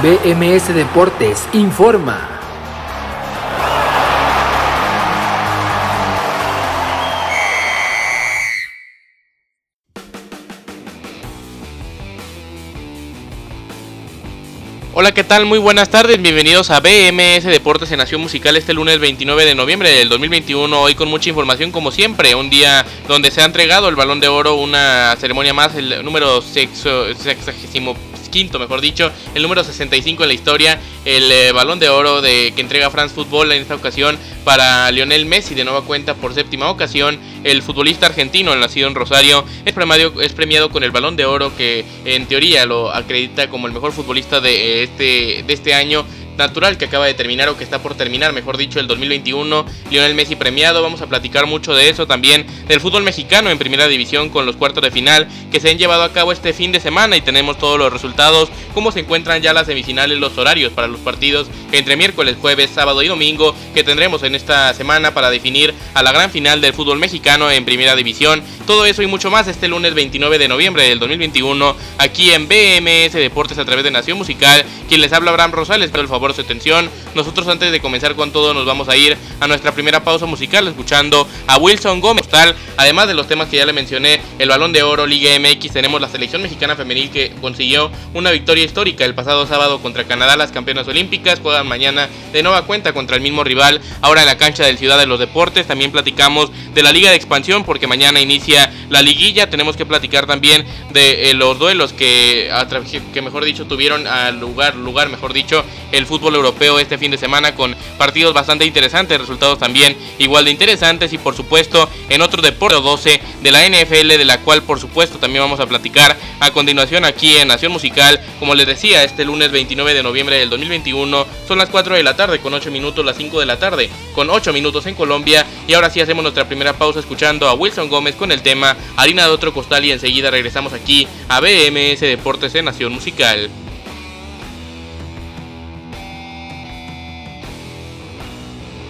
BMS Deportes informa. Hola, ¿qué tal? Muy buenas tardes, bienvenidos a BMS Deportes en Nación Musical este lunes 29 de noviembre del 2021, hoy con mucha información como siempre, un día donde se ha entregado el Balón de Oro, una ceremonia más, el número sexo, sexagésimo quinto, mejor dicho, el número 65 en la historia, el eh, balón de oro de, que entrega France Football en esta ocasión para Lionel Messi, de nueva cuenta por séptima ocasión, el futbolista argentino nacido en Rosario es premiado, es premiado con el balón de oro que en teoría lo acredita como el mejor futbolista de este, de este año natural que acaba de terminar o que está por terminar, mejor dicho, el 2021. Lionel Messi premiado, vamos a platicar mucho de eso también, del fútbol mexicano en primera división con los cuartos de final que se han llevado a cabo este fin de semana y tenemos todos los resultados, cómo se encuentran ya las semifinales, los horarios para los partidos entre miércoles, jueves, sábado y domingo que tendremos en esta semana para definir a la gran final del fútbol mexicano en primera división. Todo eso y mucho más este lunes 29 de noviembre del 2021 aquí en BMS Deportes a través de Nación Musical. Quien les habla Abraham Rosales, por el favor su atención. Nosotros antes de comenzar con todo nos vamos a ir a nuestra primera pausa musical escuchando a Wilson Gómez. Tal, además de los temas que ya le mencioné, el Balón de Oro, Liga MX, tenemos la selección mexicana femenil que consiguió una victoria histórica el pasado sábado contra Canadá, las campeonas olímpicas, juegan mañana de nueva cuenta contra el mismo rival, ahora en la cancha del Ciudad de los Deportes. También platicamos de la Liga de Expansión porque mañana inicia la liguilla. Tenemos que platicar también de eh, los duelos que, que mejor dicho tuvieron al lugar, lugar mejor dicho, el fútbol europeo este fin de semana con partidos bastante interesantes, resultados también igual de interesantes y por supuesto en otro deporte 12 de la NFL de la cual por supuesto también vamos a platicar a continuación aquí en Nación Musical. Como les decía, este lunes 29 de noviembre del 2021 son las 4 de la tarde con 8 minutos, las 5 de la tarde con 8 minutos en Colombia y ahora sí hacemos nuestra primera pausa escuchando a Wilson Gómez con el tema Harina de otro costal y enseguida regresamos aquí a BMS Deportes en Nación Musical.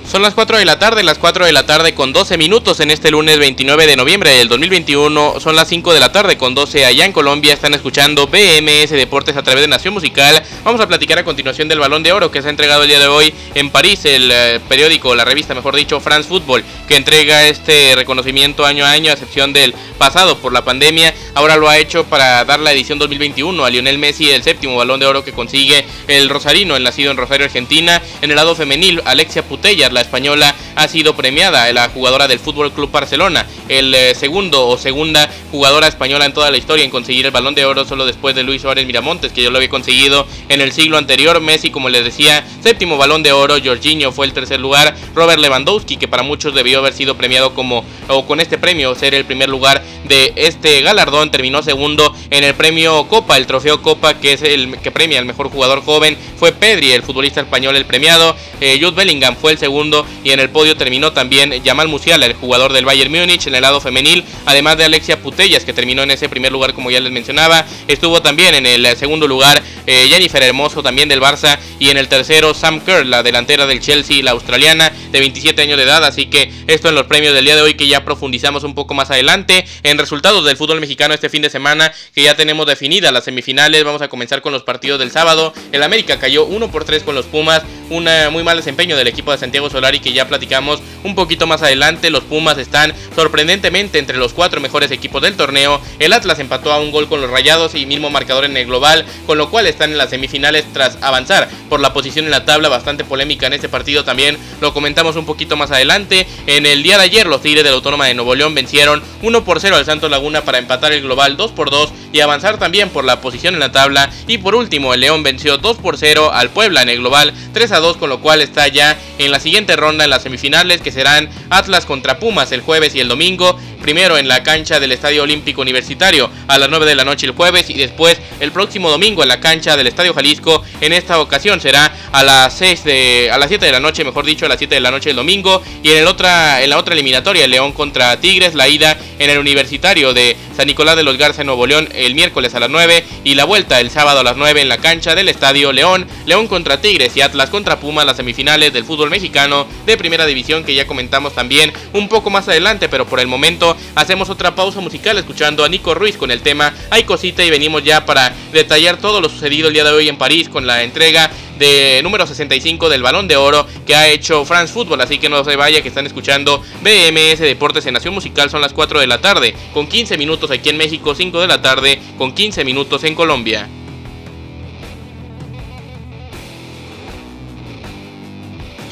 Son las 4 de la tarde, las 4 de la tarde con 12 minutos en este lunes 29 de noviembre del 2021. Son las 5 de la tarde con 12 allá en Colombia. Están escuchando BMS Deportes a través de Nación Musical. Vamos a platicar a continuación del Balón de Oro que se ha entregado el día de hoy en París, el eh, periódico, la revista, mejor dicho, France Football, que entrega este reconocimiento año a año, a excepción del pasado por la pandemia. Ahora lo ha hecho para dar la edición 2021 a Lionel Messi, el séptimo Balón de Oro que consigue el Rosarino, el nacido en Rosario, Argentina. En el lado femenil, Alexia Putellas, la española ha sido premiada, la jugadora del Fútbol Club Barcelona, el eh, segundo o segunda jugadora española en toda la historia en conseguir el Balón de Oro solo después de Luis Suárez Miramontes, que yo lo había conseguido en el siglo anterior. Messi, como les decía, séptimo Balón de Oro, Jorginho fue el tercer lugar, Robert Lewandowski, que para muchos debió haber sido premiado como o con este premio ser el primer lugar de este galardón, terminó segundo en el premio Copa, el trofeo Copa, que es el que premia al mejor jugador joven, fue Pedri, el futbolista español, el premiado, eh, Jude Bellingham fue el segundo y en el podio terminó también Jamal Musiala, el jugador del Bayern Múnich en el lado femenil, además de Alexia Putellas que terminó en ese primer lugar como ya les mencionaba, estuvo también en el segundo lugar eh, Jennifer Hermoso también del Barça. Y en el tercero Sam Kerr, la delantera del Chelsea, la australiana de 27 años de edad, así que esto en los premios del día de hoy que ya profundizamos un poco más adelante. En resultados del fútbol mexicano este fin de semana que ya tenemos definidas las semifinales, vamos a comenzar con los partidos del sábado, el América cayó 1 por 3 con los Pumas, un muy mal desempeño del equipo de Santiago y que ya platicamos un poquito más adelante. Los Pumas están sorprendentemente entre los cuatro mejores equipos del torneo. El Atlas empató a un gol con los Rayados y mismo marcador en el global, con lo cual están en las semifinales tras avanzar por la posición en la tabla. Bastante polémica en este partido también. Lo comentamos un poquito más adelante. En el día de ayer los Tigres de la Autónoma de Nuevo León vencieron 1 por 0 al Santos Laguna para empatar el global 2 por 2 y avanzar también por la posición en la tabla. Y por último el León venció 2 por 0 al Puebla en el global 3 a 2 con lo cual está ya en la siguiente ronda en las semifinales que serán Atlas contra Pumas el jueves y el domingo. Primero en la cancha del Estadio Olímpico Universitario a las 9 de la noche el jueves y después el próximo domingo en la cancha del Estadio Jalisco. En esta ocasión será a las 6 de a las 7 de la noche, mejor dicho, a las 7 de la noche el domingo y en el otra en la otra eliminatoria el León contra Tigres, la ida en el Universitario de San Nicolás de los Garza en Nuevo León el miércoles a las 9 y la vuelta el sábado a las 9 en la cancha del Estadio León, León contra Tigres y Atlas contra Pumas las semifinales del fútbol mexicano de primera división que ya comentamos también un poco más adelante, pero por el momento hacemos otra pausa musical escuchando a Nico Ruiz con el tema Hay cosita y venimos ya para detallar todo lo sucedido el día de hoy en París con la entrega de número 65 del Balón de Oro que ha hecho France Football. Así que no se vaya que están escuchando BMS Deportes en Nación Musical. Son las 4 de la tarde con 15 minutos aquí en México, 5 de la tarde con 15 minutos en Colombia.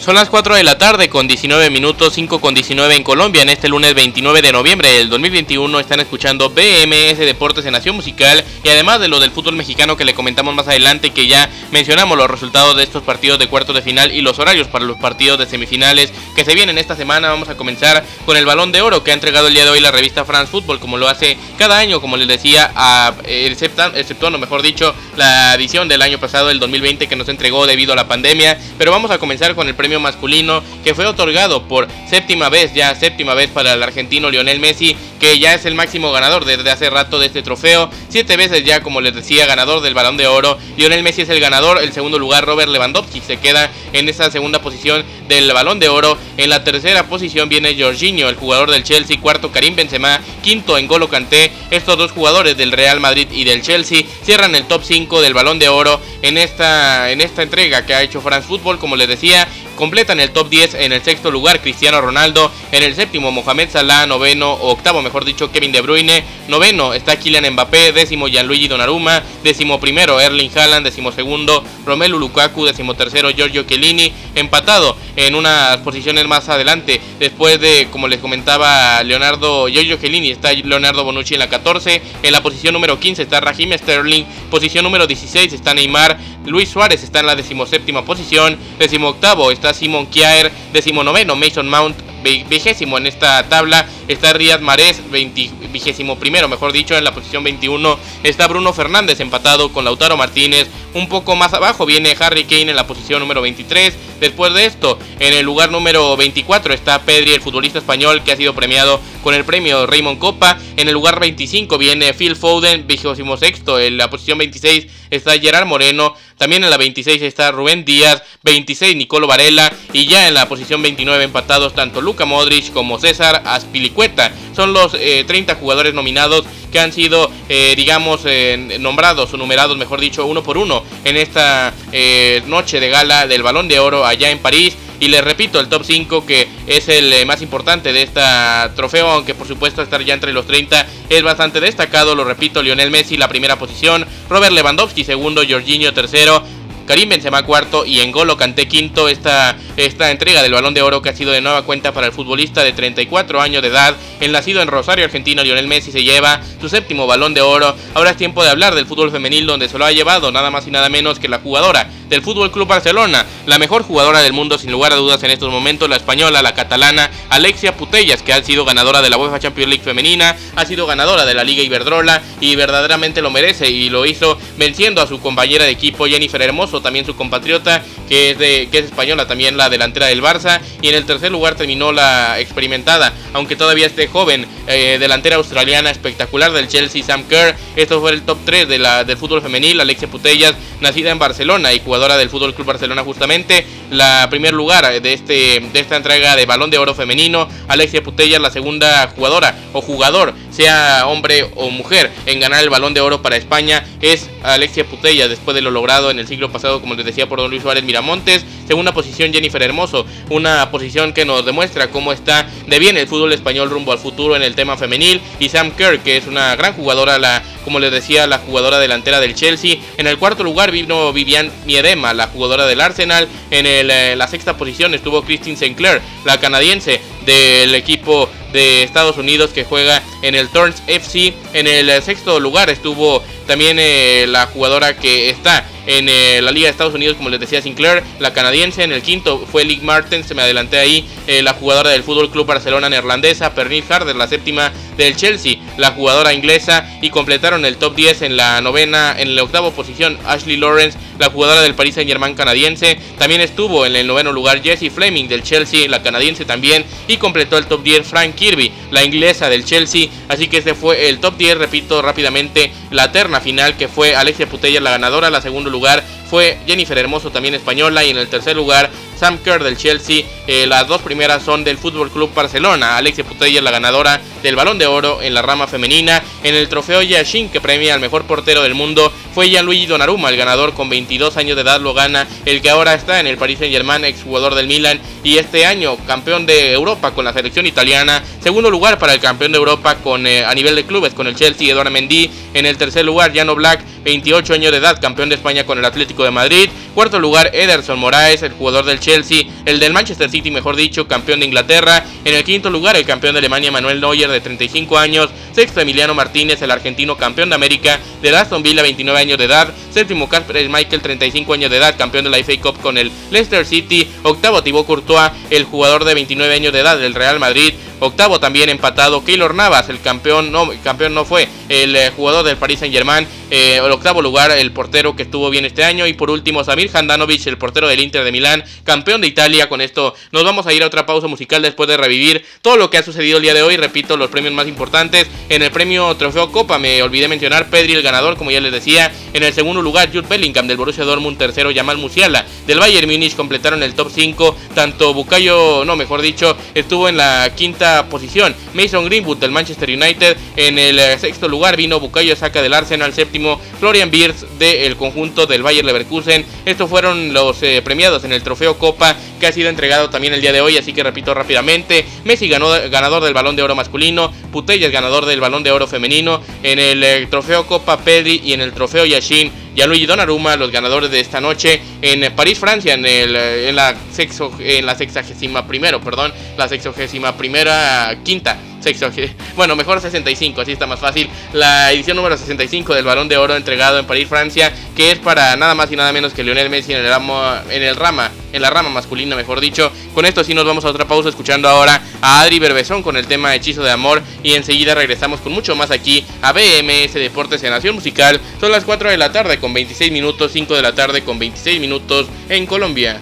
Son las 4 de la tarde con 19 minutos, 5 con 19 en Colombia. En este lunes 29 de noviembre del 2021 están escuchando BMS Deportes en Nación Musical y además de lo del fútbol mexicano que le comentamos más adelante que ya mencionamos los resultados de estos partidos de cuartos de final y los horarios para los partidos de semifinales que se vienen esta semana. Vamos a comenzar con el balón de oro que ha entregado el día de hoy la revista France Football como lo hace cada año, como les decía, a, exceptuando mejor dicho la edición del año pasado, el 2020 que nos entregó debido a la pandemia. Pero vamos a comenzar con el premio masculino que fue otorgado por séptima vez, ya séptima vez para el argentino Lionel Messi, que ya es el máximo ganador desde hace rato de este trofeo, siete veces ya como les decía ganador del balón de oro, Lionel Messi es el ganador, el segundo lugar Robert Lewandowski se queda en esa segunda posición del balón de oro, en la tercera posición viene Jorginho, el jugador del Chelsea, cuarto Karim Benzema, quinto N'Golo Kanté, estos dos jugadores del Real Madrid y del Chelsea cierran el top 5 del balón de oro en esta, en esta entrega que ha hecho France Football, como les decía, completan el top 10 en el sexto lugar Cristiano Ronaldo, en el séptimo Mohamed Salah, noveno o octavo mejor dicho Kevin De Bruyne, noveno está Kylian Mbappé, décimo Gianluigi Donnarumma, décimo primero Erling Haaland, décimo segundo Romelu Lukaku, décimo tercero Giorgio Chiellini, empatado en unas posiciones más adelante, después de como les comentaba Leonardo Giorgio Chiellini está Leonardo Bonucci en la 14, en la posición número 15 está Raheem Sterling, posición número 16 está Neymar, Luis Suárez está en la decimoséptima posición, décimo octavo está Simon Kjaer, decimonoveno Mason Mount, vigésimo en esta tabla está Riyad Mahrez, vigésimo primero, mejor dicho, en la posición 21 está Bruno Fernández empatado con Lautaro Martínez, un poco más abajo viene Harry Kane en la posición número 23, después de esto, en el lugar número 24 está Pedri, el futbolista español que ha sido premiado con el premio Raymond Copa, en el lugar 25 viene Phil Foden, vigésimo sexto, en la posición 26 está Gerard Moreno, también en la 26 está Rubén Díaz, 26 Nicolo Varela. Y ya en la posición 29 empatados tanto Luka Modric como César Aspilicueta. Son los 30 eh, jugadores nominados que han sido, eh, digamos, eh, nombrados o numerados, mejor dicho, uno por uno en esta noche de gala del Balón de Oro allá en París. Y les repito, el top 5 que es el más importante de esta trofeo, aunque por supuesto estar ya entre los 30 es bastante destacado, lo repito, Lionel Messi la primera posición, Robert Lewandowski segundo, Jorginho tercero, Karim Benzema cuarto y Engolo Kanté quinto. Esta, esta entrega del Balón de Oro que ha sido de nueva cuenta para el futbolista de 34 años de edad, el nacido en Rosario, Argentina, Lionel Messi se lleva su séptimo Balón de Oro. Ahora es tiempo de hablar del fútbol femenil donde se lo ha llevado nada más y nada menos que la jugadora del Fútbol Club Barcelona, la mejor jugadora del mundo sin lugar a dudas en estos momentos, la española, la catalana Alexia Putellas, que ha sido ganadora de la UEFA Champions League femenina, ha sido ganadora de la Liga Iberdrola y verdaderamente lo merece y lo hizo venciendo a su compañera de equipo Jennifer Hermoso, también su compatriota que es de que es española, también la delantera del Barça y en el tercer lugar terminó la experimentada, aunque todavía esté joven, eh, delantera australiana espectacular del Chelsea Sam Kerr. Esto fue el top 3 de la del fútbol femenil, Alexia Putellas, nacida en Barcelona y jugadora del Fútbol Club Barcelona justamente, la primer lugar de este de esta entrega de Balón de Oro femenino, Alexia Putellas la segunda jugadora o jugador, sea hombre o mujer, en ganar el Balón de Oro para España es Alexia Putellas. Después de lo logrado en el siglo pasado, como les decía por Don Luis Suárez Miramontes, segunda posición Jennifer Hermoso, una posición que nos demuestra cómo está de bien el fútbol español rumbo al futuro en el tema femenil y Sam Kerr, que es una gran jugadora, la como les decía, la jugadora delantera del Chelsea. En el cuarto lugar vino Vivian Miedema, la jugadora del Arsenal. En eh, la sexta posición estuvo Christine Sinclair, la canadiense del equipo de Estados Unidos que juega en el Turns FC. En el sexto lugar estuvo también eh, la jugadora que está en eh, la Liga de Estados Unidos, como les decía Sinclair, la canadiense. En el quinto fue Lick Martin, se me adelanté ahí, eh, la jugadora del Fútbol Club Barcelona neerlandesa, Pernil Harder, la séptima del Chelsea, la jugadora inglesa. Y completaron el top 10 en la novena, en la octava posición, Ashley Lawrence, la jugadora del Paris Saint Germain canadiense. También estuvo en el noveno lugar Jessie Fleming del Chelsea, la canadiense también. Y completó el top 10 Frank Kirby, la inglesa del Chelsea. Así que este fue el top 10, repito rápidamente, la terna final que fue Alexia Putella la ganadora, la segundo lugar fue Jennifer Hermoso, también española, y en el tercer lugar Sam Kerr del Chelsea. Eh, las dos primeras son del Fútbol Club Barcelona. Alexia Putellas, la ganadora del Balón de Oro en la rama femenina. En el trofeo Yashin, que premia al mejor portero del mundo, fue Gianluigi Donnarumma, el ganador con 22 años de edad lo gana, el que ahora está en el Paris Saint-Germain, exjugador del Milan y este año campeón de Europa con la selección italiana. Segundo lugar para el campeón de Europa con eh, a nivel de clubes con el Chelsea, Eduardo Mendy. En el tercer lugar, Jano Black, 28 años de edad, campeón de España con el Atlético de Madrid. Cuarto lugar, Ederson Moraes, el jugador del Chelsea, el del Manchester City, mejor dicho, campeón de Inglaterra. En el quinto lugar, el campeón de Alemania, Manuel Neuer, de 35 años. Sexto, Emiliano Martínez, el argentino campeón de América, de Aston Villa, 29 años de edad. Séptimo, Casper Michael, 35 años de edad, campeón de la FA Cup con el Leicester City. Octavo, Thibaut Courtois, el jugador de 29 años de edad del Real Madrid. Octavo también empatado Keylor Navas, el campeón no, campeón no fue el eh, jugador del Paris Saint Germain. Eh, el octavo lugar, el portero que estuvo bien este año. Y por último, Samir Handanovic, el portero del Inter de Milán, campeón de Italia. Con esto nos vamos a ir a otra pausa musical después de revivir todo lo que ha sucedido el día de hoy. Repito, los premios más importantes. En el premio Trofeo Copa me olvidé mencionar Pedri, el ganador, como ya les decía. En el segundo lugar, Jude Bellingham del Borussia Dortmund. Tercero, Jamal Musiala del Bayern Munich. Completaron el top 5. Tanto Bucayo, no, mejor dicho, estuvo en la quinta posición. Mason Greenwood del Manchester United. En el eh, sexto lugar vino Bucayo Saca del Arsenal. Séptimo, Florian Beers del conjunto del Bayern Leverkusen. Estos fueron los eh, premiados en el Trofeo Copa que ha sido entregado también el día de hoy. Así que repito rápidamente. Messi ganó, ganador del Balón de Oro masculino. Putellas ganador del Balón de Oro femenino. En el eh, Trofeo Copa Pedri y en el Trofeo Yashin Gianluigi Donnarumma, los ganadores de esta noche en París, Francia, en, el, en la sexo, en la sexagésima primero, perdón, la sexagésima primera quinta bueno, mejor 65, así está más fácil. La edición número 65 del Balón de Oro entregado en París, Francia, que es para nada más y nada menos que Lionel Messi en el rama, en el rama, en la rama masculina, mejor dicho. Con esto sí nos vamos a otra pausa escuchando ahora a Adri Berbezón con el tema Hechizo de Amor y enseguida regresamos con mucho más aquí a BMS Deportes en Nación Musical. Son las 4 de la tarde con 26 minutos, 5 de la tarde con 26 minutos en Colombia.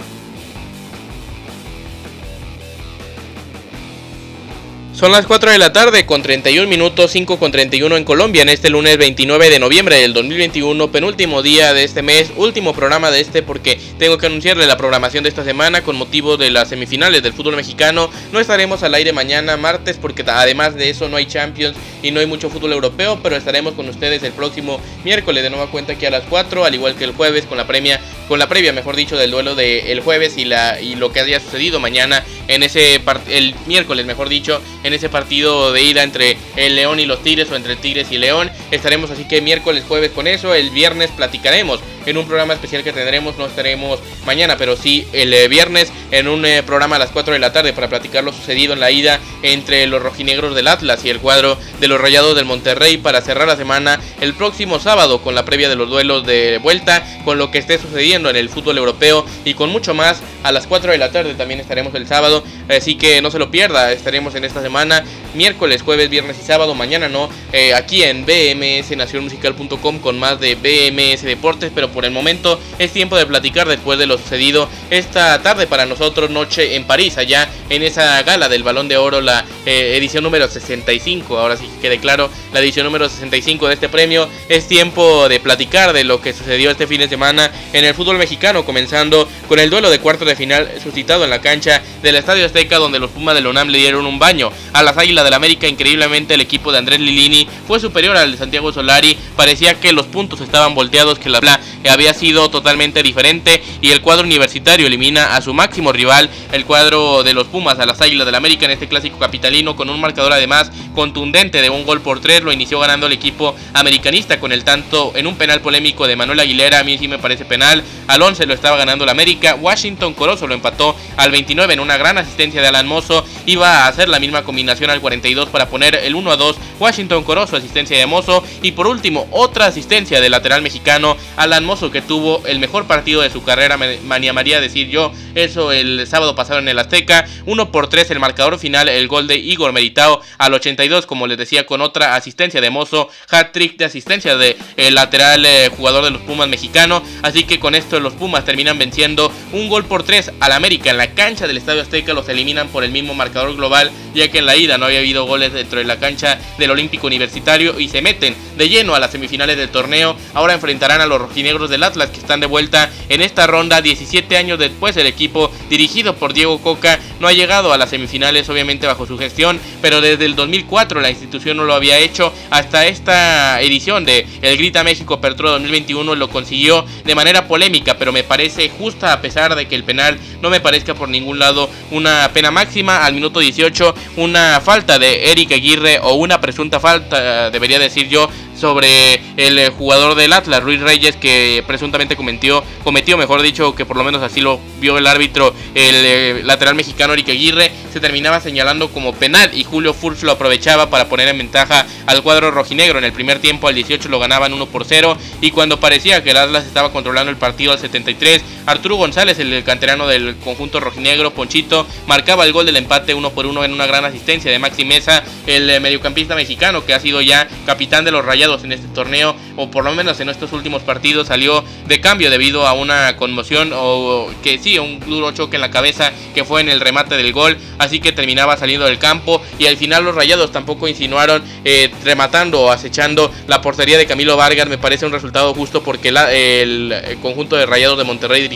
Son las 4 de la tarde con 31 minutos, 5 con 31 en Colombia en este lunes 29 de noviembre del 2021, penúltimo día de este mes, último programa de este porque tengo que anunciarle la programación de esta semana con motivo de las semifinales del fútbol mexicano. No estaremos al aire mañana martes porque además de eso no hay Champions y no hay mucho fútbol europeo, pero estaremos con ustedes el próximo miércoles de nueva cuenta aquí a las 4, al igual que el jueves con la premia con la previa, mejor dicho, del duelo del jueves y la y lo que haya sucedido mañana en ese el miércoles, mejor dicho, en ese partido de ida entre el León y los Tigres o entre Tigres y León. Estaremos así que miércoles, jueves con eso. El viernes platicaremos en un programa especial que tendremos. No estaremos mañana, pero sí el eh, viernes en un eh, programa a las 4 de la tarde para platicar lo sucedido en la ida entre los rojinegros del Atlas y el cuadro de los Rayados del Monterrey para cerrar la semana el próximo sábado con la previa de los duelos de vuelta, con lo que esté sucediendo en el fútbol europeo y con mucho más. A las 4 de la tarde también estaremos el sábado, así que no se lo pierda. Estaremos en esta semana miércoles, jueves, viernes y sábado. Mañana no, eh, aquí en bmsnacionmusical.com con más de BMS Deportes, pero por el momento es tiempo de platicar después de lo sucedido esta tarde para nosotros, noche en París, allá en esa gala del Balón de Oro, la eh, edición número 65. Ahora sí que quede claro, la edición número 65 de este premio. Es tiempo de platicar de lo que sucedió este fin de semana en el fútbol mexicano, comenzando con el duelo de cuarto de final suscitado en la cancha del Estadio Azteca, donde los Pumas de Lonam le dieron un baño a las Águilas del América. Increíblemente, el equipo de Andrés Lilini fue superior al de Santiago Solari. Parecía que los puntos estaban volteados, que la bla había sido totalmente diferente y el cuadro universitario elimina a su máximo rival, el cuadro de los Pumas a las Águilas del América en este clásico capitalino con un marcador además contundente de un gol por tres, lo inició ganando el equipo americanista con el tanto en un penal polémico de Manuel Aguilera, a mí sí me parece penal, al 11 lo estaba ganando el América, Washington Corozo lo empató al 29 en una gran asistencia de Alan Mozo, iba a hacer la misma combinación al 42 para poner el 1 a 2, Washington Corozo, asistencia de Mozo y por último otra asistencia del lateral mexicano Alan Mozo que tuvo el mejor partido de su carrera, me animaría a decir yo, eso el sábado pasado en el Azteca, 1 por 3 el marcador final, el gol de Igor Meritao al 82, como les decía, con otra asistencia de Mozo, hat-trick de asistencia de el lateral eh, jugador de los Pumas mexicano, así que con esto los Pumas terminan venciendo un gol por 3 al América en la cancha del Estadio Azteca, los eliminan por el mismo marcador global, ya que en la ida no había habido goles dentro de la cancha del Olímpico Universitario y se meten de lleno a las semifinales del torneo. Ahora enfrentarán a los rojinegros del Atlas que están de vuelta en esta ronda 17 años después. El equipo dirigido por Diego Coca no ha llegado a las semifinales obviamente bajo su gestión, pero desde el 2004 la institución no lo había hecho. Hasta esta edición de El Grita México Apertura 2021 lo consiguió de manera polémica, pero me parece justa a pesar de que el penal no me parezca por ningún lado una pena máxima. Al minuto 18 una falta de Eric Aguirre o una presunta falta, debería decir yo, sobre el eh, jugador del Atlas, Ruiz Reyes, que presuntamente cometió, cometió, mejor dicho, que por lo menos así lo vio el árbitro, el eh, lateral mexicano Eric Aguirre, se terminaba señalando como penal y Julio Furch lo aprovechaba para poner en ventaja al cuadro rojinegro. En el primer tiempo al 18 lo ganaban 1 por 0 y cuando parecía que el Atlas estaba controlando el partido al 73, Arturo González, el canterano del conjunto rojinegro, Ponchito, marcaba el gol del empate 1 por 1 en una gran asistencia de Maxi Mesa, el eh, mediocampista mexicano que ha sido ya capitán de los Rayados en este torneo, o por lo menos en estos últimos partidos, salió de cambio debido a una conmoción o que sí, un duro choque en la cabeza que fue en el remate del gol, así que terminaba saliendo del campo y al final los rayados tampoco insinuaron eh, rematando o acechando la portería de Camilo Vargas, me parece un resultado justo porque el, conjunto de rayados de Monterrey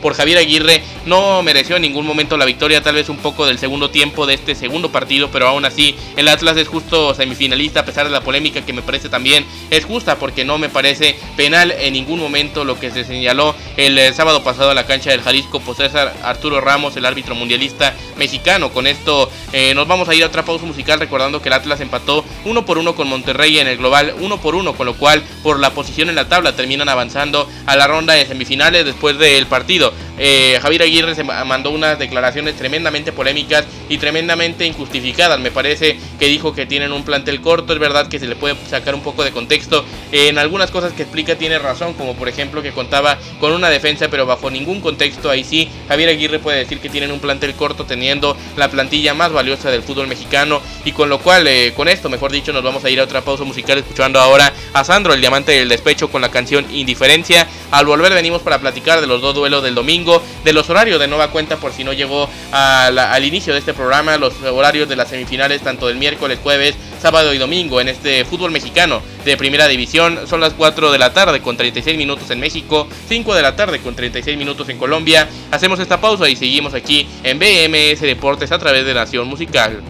por Javier Aguirre. No mereció en ningún momento la victoria, tal vez un poco del segundo tiempo de este segundo partido, pero aún así el Atlas es justo semifinalista a pesar de la polémica que me parece también es justa porque no me parece penal en ningún momento lo que se señaló el, eh, sábado pasado en la cancha del Jalisco por César Arturo Ramos, el árbitro mundialista mexicano. Con esto eh, nos vamos a ir a otra pausa musical recordando que el Atlas empató uno por uno con Monterrey en el global uno por uno, con lo cual por la posición en la tabla terminan avanzando a la ronda de semifinales después del partido. Eh, Javier Aguirre se mandó unas declaraciones tremendamente polémicas y tremendamente injustificadas. Me parece que dijo que tienen un plantel corto, es verdad que se le puede sacar un poco de contexto. En algunas cosas que explica tiene razón, como por ejemplo que contaba con una defensa, pero bajo ningún contexto ahí sí, Javier Aguirre puede decir que tienen un plantel corto la plantilla más valiosa del fútbol mexicano y con lo cual, eh, con esto, mejor dicho, nos vamos a ir a otra pausa musical escuchando ahora a Sandro, el diamante del despecho, con la canción Indiferencia. Al volver venimos para platicar de los dos duelos del domingo, de los horarios de nueva cuenta por si no llegó al inicio de este programa, los horarios de las semifinales tanto del miércoles, jueves, sábado y domingo en este fútbol mexicano de primera división. Son las 4 de la tarde con 36 minutos en México, 5 de la tarde con 36 minutos en Colombia. Hacemos esta pausa y seguimos aquí en BMS Deportes a través de Nación Musical.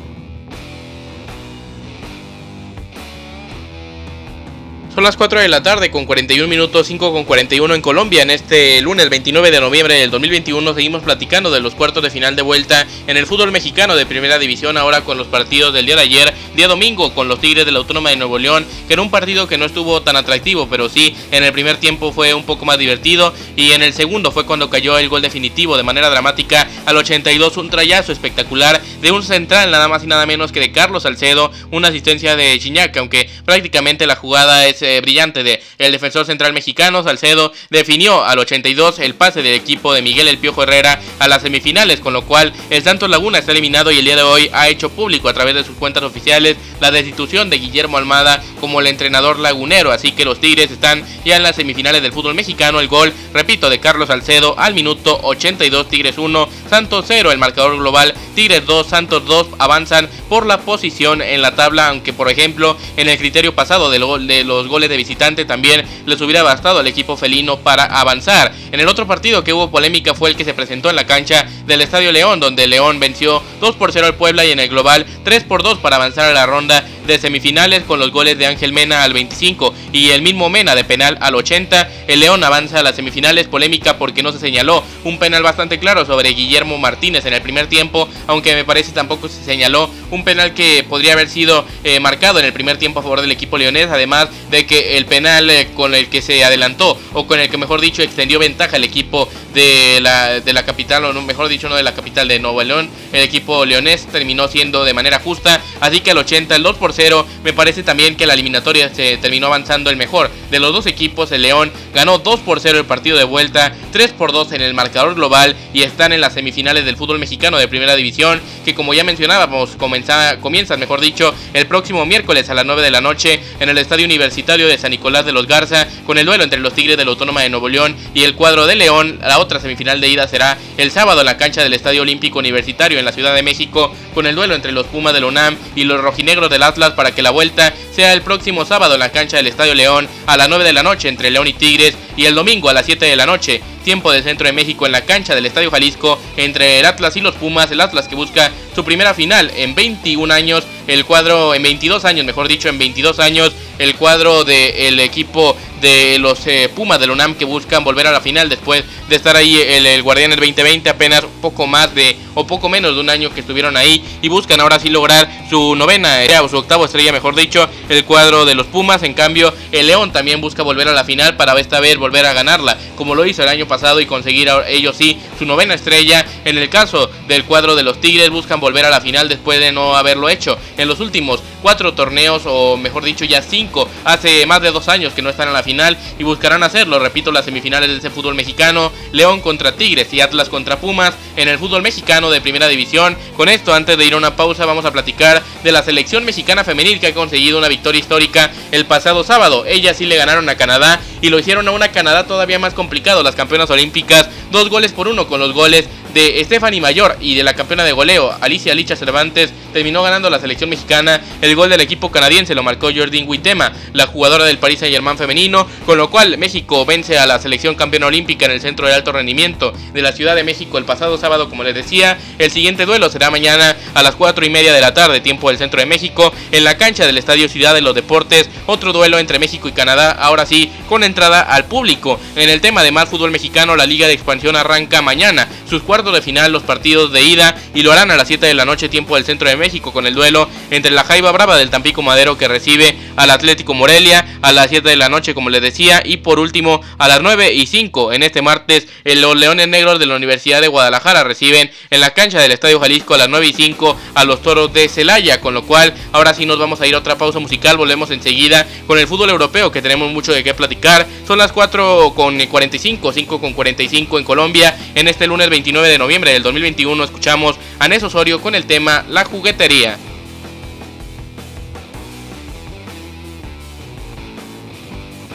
Son las 4 de la tarde con 41 minutos, 5 con 41 en Colombia. En este lunes 29 de noviembre del 2021 seguimos platicando de los cuartos de final de vuelta en el fútbol mexicano de primera división. Ahora con los partidos del día de ayer, día domingo, con los Tigres de la Autónoma de Nuevo León, que era un partido que no estuvo tan atractivo, pero sí en el primer tiempo fue un poco más divertido. Y en el segundo fue cuando cayó el gol definitivo de manera dramática al 82. Un trayazo espectacular de un central, nada más y nada menos que de Carlos Salcedo. Una asistencia de Chiñac, aunque prácticamente la jugada es eh, brillante de el defensor central mexicano, Salcedo, definió al 82 el pase del equipo de Miguel El Piojo Herrera a las semifinales, con lo cual el Santos Laguna está eliminado y el día de hoy ha hecho público a través de sus cuentas oficiales la destitución de Guillermo Almada como el entrenador lagunero, así que los Tigres están ya en las semifinales del fútbol mexicano, el gol, repito, de Carlos Salcedo al minuto 82, Tigres 1, Santos 0, el marcador global, Tigres 2, Santos 2 avanzan por la posición en la tabla, aunque por ejemplo en el criterio pasado de, de los goles de visitante también les hubiera bastado al equipo felino para avanzar. En el otro partido que hubo polémica fue el que se presentó en la cancha del Estadio León, donde León venció 2 por 0 al Puebla y en el global 3 por 2 para avanzar a la ronda de semifinales con los goles de Ángel Mena al 25 y el mismo Mena de penal al 80. El León avanza a las semifinales, polémica porque no se señaló un penal bastante claro sobre Guillermo Martínez en el primer tiempo, aunque me parece tampoco se señaló un penal que podría haber sido eh, marcado en el primer tiempo a favor del equipo leonés, además de que el penal eh, con el que se adelantó o con el que mejor dicho extendió ventaja el equipo de la, de la capital, o no, mejor dicho no de la capital de Nuevo León, el equipo leonés terminó siendo de manera justa, así que al 80 el 2 por 0, me parece también que la eliminatoria se terminó avanzando el mejor. De los dos equipos, el León ganó 2 por 0 el partido de vuelta 3 por 2 en el marcador global y están en las semifinales del fútbol mexicano de primera división, que como ya mencionábamos, comienza, comienzan, mejor dicho, el próximo miércoles a las 9 de la noche en el Estadio Universitario de San Nicolás de los Garza, con el duelo entre los Tigres de la Autónoma de Nuevo León y el cuadro de León. La otra semifinal de ida será el sábado en la cancha del Estadio Olímpico Universitario en la Ciudad de México, con el duelo entre los Pumas del UNAM y los rojinegros del Atlas para que la vuelta sea el próximo sábado en la cancha del Estadio León a las 9 de la noche entre León y Tigres y el domingo a las 7 de la noche tiempo del centro de México en la cancha del Estadio Jalisco entre el Atlas y los Pumas, el Atlas que busca su primera final en 21 años, el cuadro en 22 años, mejor dicho, en 22 años, el cuadro del equipo de los eh, Pumas del UNAM que buscan volver a la final después de estar ahí el, Guardián el 2020, apenas poco más de o poco menos de un año que estuvieron ahí y buscan ahora sí lograr su novena o su octava estrella, mejor dicho, el cuadro de los Pumas. En cambio, el León también busca volver a la final para esta vez volver a ganarla, como lo hizo el año pasado y conseguir ellos sí su novena estrella. En el caso del cuadro de los Tigres, buscan volver a la final después de no haberlo hecho en los últimos cuatro torneos, o mejor dicho, ya cinco, hace más de dos años que no están en la final y buscarán hacerlo. Repito, las semifinales de ese fútbol mexicano: León contra Tigres y Atlas contra Pumas en el fútbol mexicano de primera división. Con esto, antes de ir a una pausa, vamos a platicar de la selección mexicana femenil que ha conseguido una victoria histórica el pasado sábado. Ellas sí le ganaron a Canadá y lo hicieron a una Canadá todavía más complicado. Las campeonas olímpicas, dos goles por uno con los goles de Stephanie Mayor y de la campeona de goleo Alicia Licha Cervantes terminó ganando la selección mexicana. El gol del equipo canadiense lo marcó Jordan Huitema, la jugadora del Paris Saint-Germain femenino, con lo cual México vence a la selección campeona olímpica en el Centro de Alto Rendimiento de la Ciudad de México el pasado sábado, como les decía. El siguiente duelo será mañana a las 4 y media de la tarde, tiempo del Centro de México, en la cancha del Estadio Ciudad de los Deportes. Otro duelo entre México y Canadá, ahora sí, con entrada al público. En el tema de más fútbol mexicano, la Liga de Expansión arranca mañana sus cuartos de final, los partidos de ida, y lo harán a las 7 de la noche, tiempo del Centro de México, con el duelo entre la Jaiba Brava del Tampico Madero que recibe al Atlético Morelia a las 7 de la noche, como les decía, y por último a las 9 y 5 en este martes, los Leones Negros de la Universidad de Guadalajara reciben en la cancha del Estadio Jalisco a las 9 y 5 a los Toros de Celaya, con lo cual ahora sí nos vamos a ir a otra pausa musical, volvemos enseguida con el fútbol europeo que tenemos mucho de qué platicar. Son las 4 con 45, 5 con 45 en Colombia. En este lunes 29 de noviembre del 2021 escuchamos a Nes Osorio con el tema La juguetería.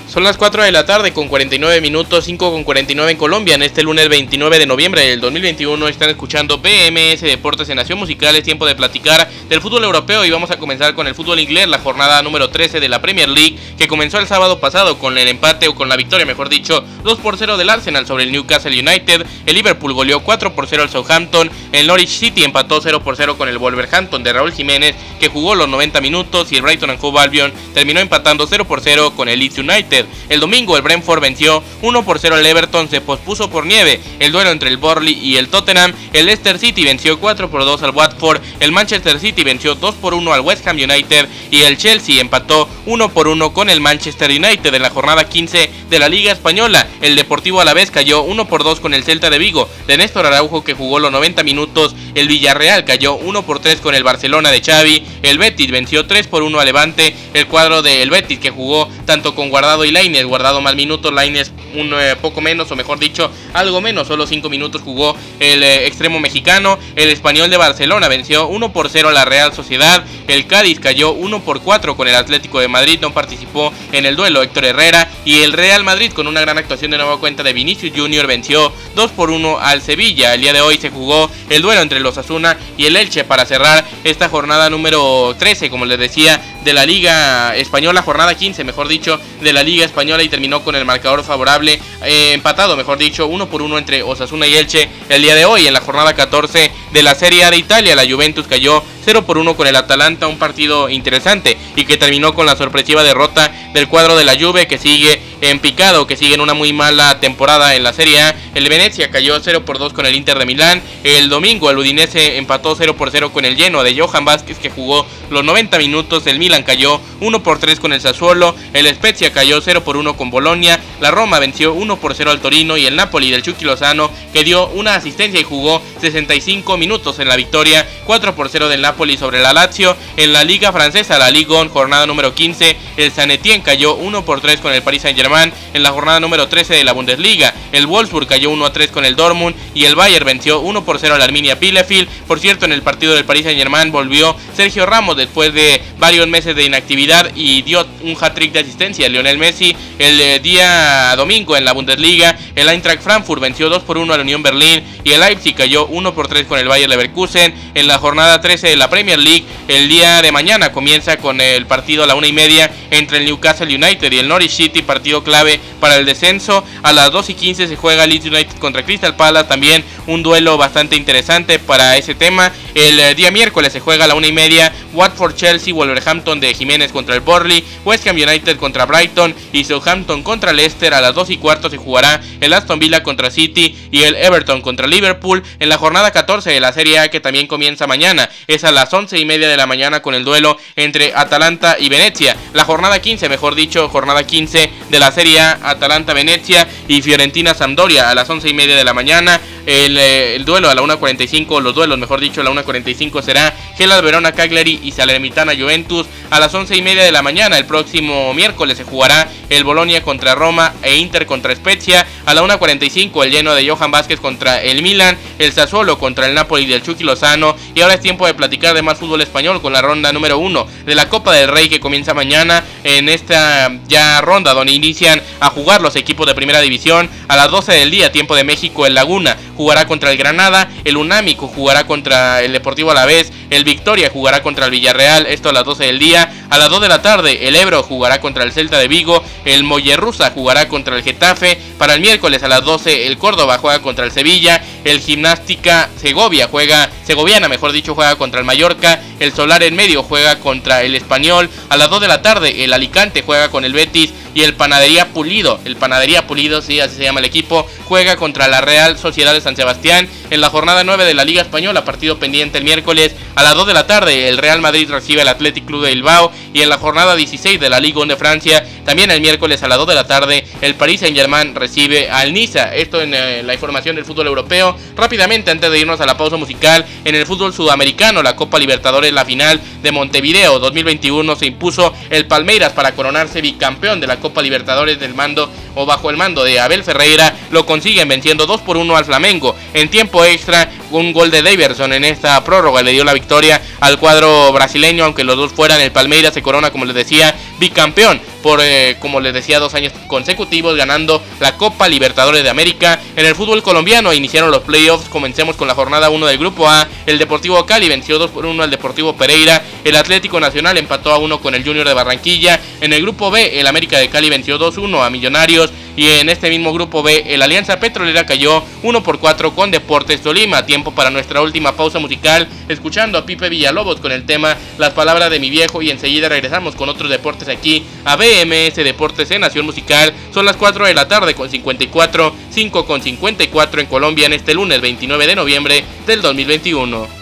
Son las 4 de la tarde con 49 minutos, 5 con 49 en Colombia. En este lunes 29 de noviembre del 2021 están escuchando BMS Deportes en Nación Musical. Es tiempo de platicar del fútbol europeo y vamos a comenzar con el fútbol inglés, la jornada número 13 de la Premier League que comenzó el sábado pasado con el empate o con la victoria, mejor dicho, 2 por 0 del Arsenal sobre el Newcastle United. El Liverpool goleó 4 por 0 al Southampton. El Norwich City empató 0 por 0 con el Wolverhampton de Raúl Jiménez que jugó los 90 minutos y el Brighton and Hove Albion terminó empatando 0 por 0 con el Leeds United. El domingo el Brentford venció 1 por 0 al Everton, se pospuso por nieve el duelo entre el Borley y el Tottenham. El Leicester City venció 4 por 2 al Watford, el Manchester City venció 2 por 1 al West Ham United y el Chelsea empató 1 por 1 con el Manchester United en la jornada 15 de la Liga Española. El Deportivo a la vez cayó 1 por 2 con el Celta de Vigo de Néstor Araujo que jugó los 90 minutos. El Villarreal cayó 1 por 3 con el Barcelona de Xavi. El Betis venció 3 por 1 a Levante. El cuadro del Betis que jugó tanto con Guardado y Lainez guardado más minutos, Laines un eh, poco menos, o mejor dicho, algo menos, solo 5 minutos jugó el eh, extremo mexicano. El español de Barcelona venció 1 por 0 a la Real Sociedad. El Cádiz cayó 1 por 4 con el Atlético de Madrid, no participó en el duelo Héctor Herrera. Y el Real Madrid, con una gran actuación de nueva cuenta de Vinicius Junior, venció 2 por 1 al Sevilla. El día de hoy se jugó el duelo entre los Asuna y el Elche para cerrar esta jornada número 13, como les decía, de la Liga Española, jornada 15, mejor dicho, de la Liga Española y terminó con el marcador favorable, eh, empatado, mejor dicho, uno por uno entre Osasuna y Elche el día de hoy en la jornada 14 de la Serie A de Italia. La Juventus cayó 0 por 1 con el Atalanta, un partido interesante y que terminó con la sorpresiva derrota del cuadro de la Juve que sigue en picado, que sigue en una muy mala temporada en la Serie A. El Venecia cayó 0 por 2 con el Inter de Milán. El domingo el Udinese empató 0 por 0 con el lleno de Johan Vázquez que jugó los 90 minutos. El Milan cayó 1 por 3 con el Sassuolo. El Spezia cayó 0 por 1 con Bolonia. La Roma venció 1 por 0 al Torino y el Napoli del Chucky Lozano que dio una asistencia y jugó 65 minutos en la victoria 4 por 0 del Napoli Napoli sobre la Lazio. En la Liga Francesa, la Ligue 1, jornada número 15, el San Etienne cayó 1 por 3 con el Paris Saint-Germain. En la jornada número 13 de la Bundesliga, el Wolfsburg cayó 1 a 3 con el Dortmund y el Bayern venció 1 por 0 al Arminia Bielefeld. Por cierto, en el partido del Paris Saint-Germain volvió Sergio Ramos después de varios meses de inactividad y dio un hat-trick de asistencia a Lionel Messi. El eh, día domingo en la Bundesliga, el Eintracht Frankfurt venció 2 por 1 al Unión Berlín y el Leipzig cayó 1 por 3 con el Bayern Leverkusen. En la jornada 13 de la Premier League, el día de mañana comienza con el partido a la una y media entre el Newcastle United y el Norwich City, partido clave para el descenso. A las 2 y 15 se juega Leeds United contra Crystal Palace, también un duelo bastante interesante para ese tema. El eh, día miércoles se juega a la una y media Watford Chelsea, Wolverhampton de Jiménez contra el Burnley, West Ham United contra Brighton y Southampton contra Leicester. A las 2 y cuarto se jugará el Aston Villa contra City y el Everton contra Liverpool. En la jornada 14 de la Serie A que también comienza mañana es a las 11 y media de la mañana con el duelo entre Atalanta y Venecia. La jornada 15, mejor dicho, jornada 15 de la Serie A, Atalanta-Venecia y Fiorentina-Sampdoria a las 11 y media de la mañana. El, eh, el duelo a la 1.45, los duelos, mejor dicho, a la 1.45 será Hellas Verona Cagliari y Salernitana Juventus. A las 11 y media de la mañana, el próximo miércoles, se jugará el Bolonia contra Roma e Inter contra Spezia. A la 1.45, el lleno de Johan Vázquez contra el Milan, el Sassuolo contra el Napoli del Chucky Lozano. Y ahora es tiempo de platicar de más fútbol español con la ronda número 1 de la Copa del Rey que comienza mañana en esta ya ronda donde inician a jugar los equipos de primera división. A las 12 del día, tiempo de México, el Laguna jugará contra el Granada, el Unámico jugará contra el Deportivo Alavés, el Victoria jugará contra el Villarreal, esto a las 12 del día. A las 2 de la tarde, el Ebro jugará contra el Celta de Vigo, el Mollerrusa jugará contra el Getafe. Para el miércoles a las 12, el Córdoba juega contra el Sevilla, el Gimnástica Segovia juega, Segoviana mejor dicho, juega contra el Mallorca, el Solar en medio juega contra el Español. A las 2 de la tarde, el Alicante juega con el Betis y el Panadería Pulido, el Panadería Pulido, sí, así se llama el equipo, juega contra la Real Sociedad de San Sebastián en la jornada 9 de la Liga Española, partido pendiente el miércoles a las 2 de la tarde, el Real Madrid recibe al Athletic Club de Bilbao y en la jornada 16 de la Liga 1 de Francia, también el miércoles a las 2 de la tarde, el Paris Saint-Germain recibe al Niza. Esto en eh, la información del fútbol europeo. Rápidamente, antes de irnos a la pausa musical, en el fútbol sudamericano, la Copa Libertadores, la final de Montevideo 2021 se impuso el Palmeiras para coronarse bicampeón de la Copa Libertadores del mando o bajo el mando de Abel Ferreira. Lo consiguen venciendo 2 por 1 al Flamengo. En tiempo extra, un gol de Daverson en esta prórroga le dio la victoria al cuadro brasileño, aunque los dos fueran. El Palmeiras se corona, como les decía, bicampeón por, eh, como les decía, dos años consecutivos ganando la Copa Libertadores de América. En el fútbol colombiano iniciaron los playoffs. Comencemos con la jornada 1 del grupo A. El Deportivo Cali venció 2 por 1 al Deportivo Pereira. El Atlético Nacional empató a 1 con el Junior de Barranquilla. En el grupo B, el América de Cali venció 2-1 a Millonarios. Y en este mismo grupo B, el Alianza Petrolera cayó 1 por 4 con Deportes Tolima. Tiempo para nuestra última pausa musical, escuchando a Pipe Villalobos con el tema Las palabras de mi viejo. Y enseguida regresamos con otros deportes aquí a BMS Deportes en Nación Musical. Son las 4 de la tarde con 54, 5 con 54 en Colombia en este lunes 29 de noviembre del 2021.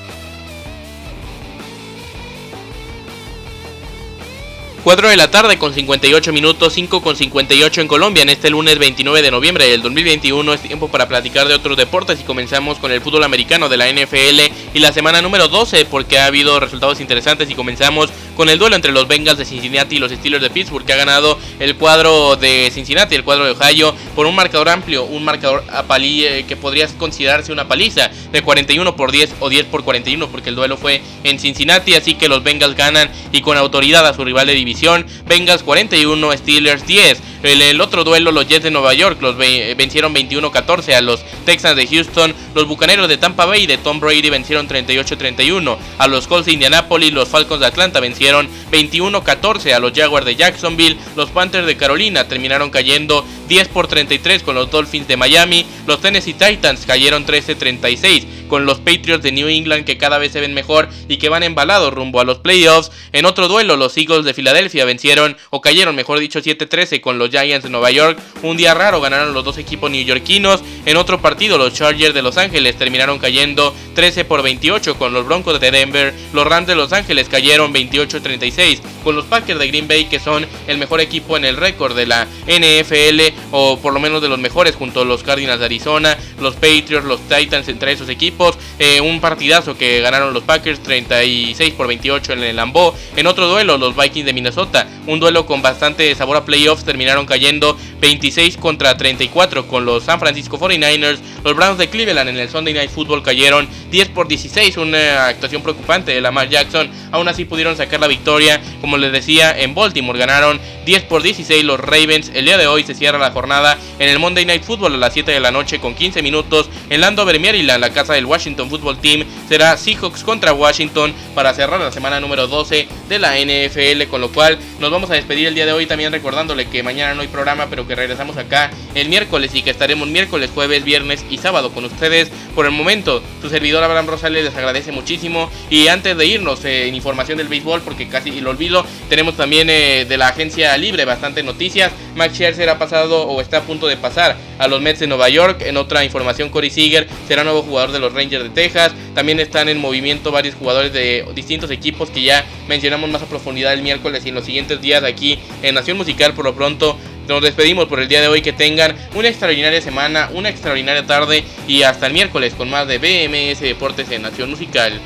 4 de la tarde con 58 minutos, 5 con 58 en Colombia en este lunes 29 de noviembre del 2021. Es tiempo para platicar de otros deportes y comenzamos con el fútbol americano de la NFL y la semana número 12 porque ha habido resultados interesantes y comenzamos con el duelo entre los Bengals de Cincinnati y los Steelers de Pittsburgh que ha ganado el cuadro de Cincinnati, el cuadro de Ohio por un marcador amplio, un marcador a palí eh, que podría considerarse una paliza de 41 por 10 o 10 por 41 porque el duelo fue en Cincinnati, así que los Bengals ganan y con autoridad a su rival de división Bengals 41, Steelers 10. El, otro duelo, los Jets de Nueva York, los vencieron 21-14 a los Texans de Houston. Los Bucaneros de Tampa Bay de Tom Brady vencieron 38-31. A los Colts de Indianapolis, los Falcons de Atlanta vencieron 21-14 a los Jaguars de Jacksonville. Los Panthers de Carolina terminaron cayendo 10 por 33 con los Dolphins de Miami. Los Tennessee Titans cayeron 13-36 con los Patriots de New England que cada vez se ven mejor y que van embalados rumbo a los playoffs. En otro duelo, los Eagles de Filadelfia vencieron o cayeron, mejor dicho, 7-13 con los Giants de Nueva York. Un día raro ganaron los dos equipos neoyorquinos. En otro partido, los Chargers de Los Ángeles terminaron cayendo 13 por 28 con los Broncos de Denver. Los Rams de Los Ángeles cayeron 28-36 con los Packers de Green Bay que son el mejor equipo en el récord de la NFL o por lo menos de los mejores junto a los Cardinals de Arizona, los Patriots, los Titans entre esos equipos Eh, un partidazo que ganaron los Packers 36 por 28 en el Lambeau. En otro duelo, los Vikings de Minnesota. Un duelo con bastante sabor a playoffs. Terminaron cayendo 26 contra 34 con los San Francisco 49ers. Los Browns de Cleveland en el Sunday Night Football cayeron 10 por 16. Una actuación preocupante de Lamar Jackson. Aún así pudieron sacar la victoria. Como les decía, en Baltimore ganaron 10 por 16 los Ravens. El día de hoy se cierra la jornada en el Monday Night Football a las 7 de la noche con 15 minutos en Landover, Maryland, la casa del Washington Football Team. Será Seahawks contra Washington para cerrar la semana número 12 de la NFL. Con lo cual nos vamos a despedir el día de hoy también recordándole que mañana no hay programa, pero que regresamos acá el miércoles y que estaremos miércoles, jueves, viernes y sábado con ustedes. Por el momento, su servidor Abraham Rosales les agradece muchísimo. Y antes de irnos eh, en información del béisbol, porque casi lo olvido, tenemos también eh, de la agencia libre bastantes noticias. Max Scherzer ha pasado o está a punto de pasar a los Mets de Nueva York. En otra información, Corey Seager será nuevo jugador de los Rangers de Texas. También están en movimiento varios jugadores de distintos equipos que ya mencionamos más a profundidad el miércoles y en los siguientes días aquí en Nación Musical. Por lo pronto, nos despedimos por el día de hoy. Que tengan una extraordinaria semana, una extraordinaria tarde y hasta el miércoles con más de BMS Deportes en Nación Musical.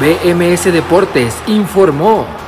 BMS Deportes informó.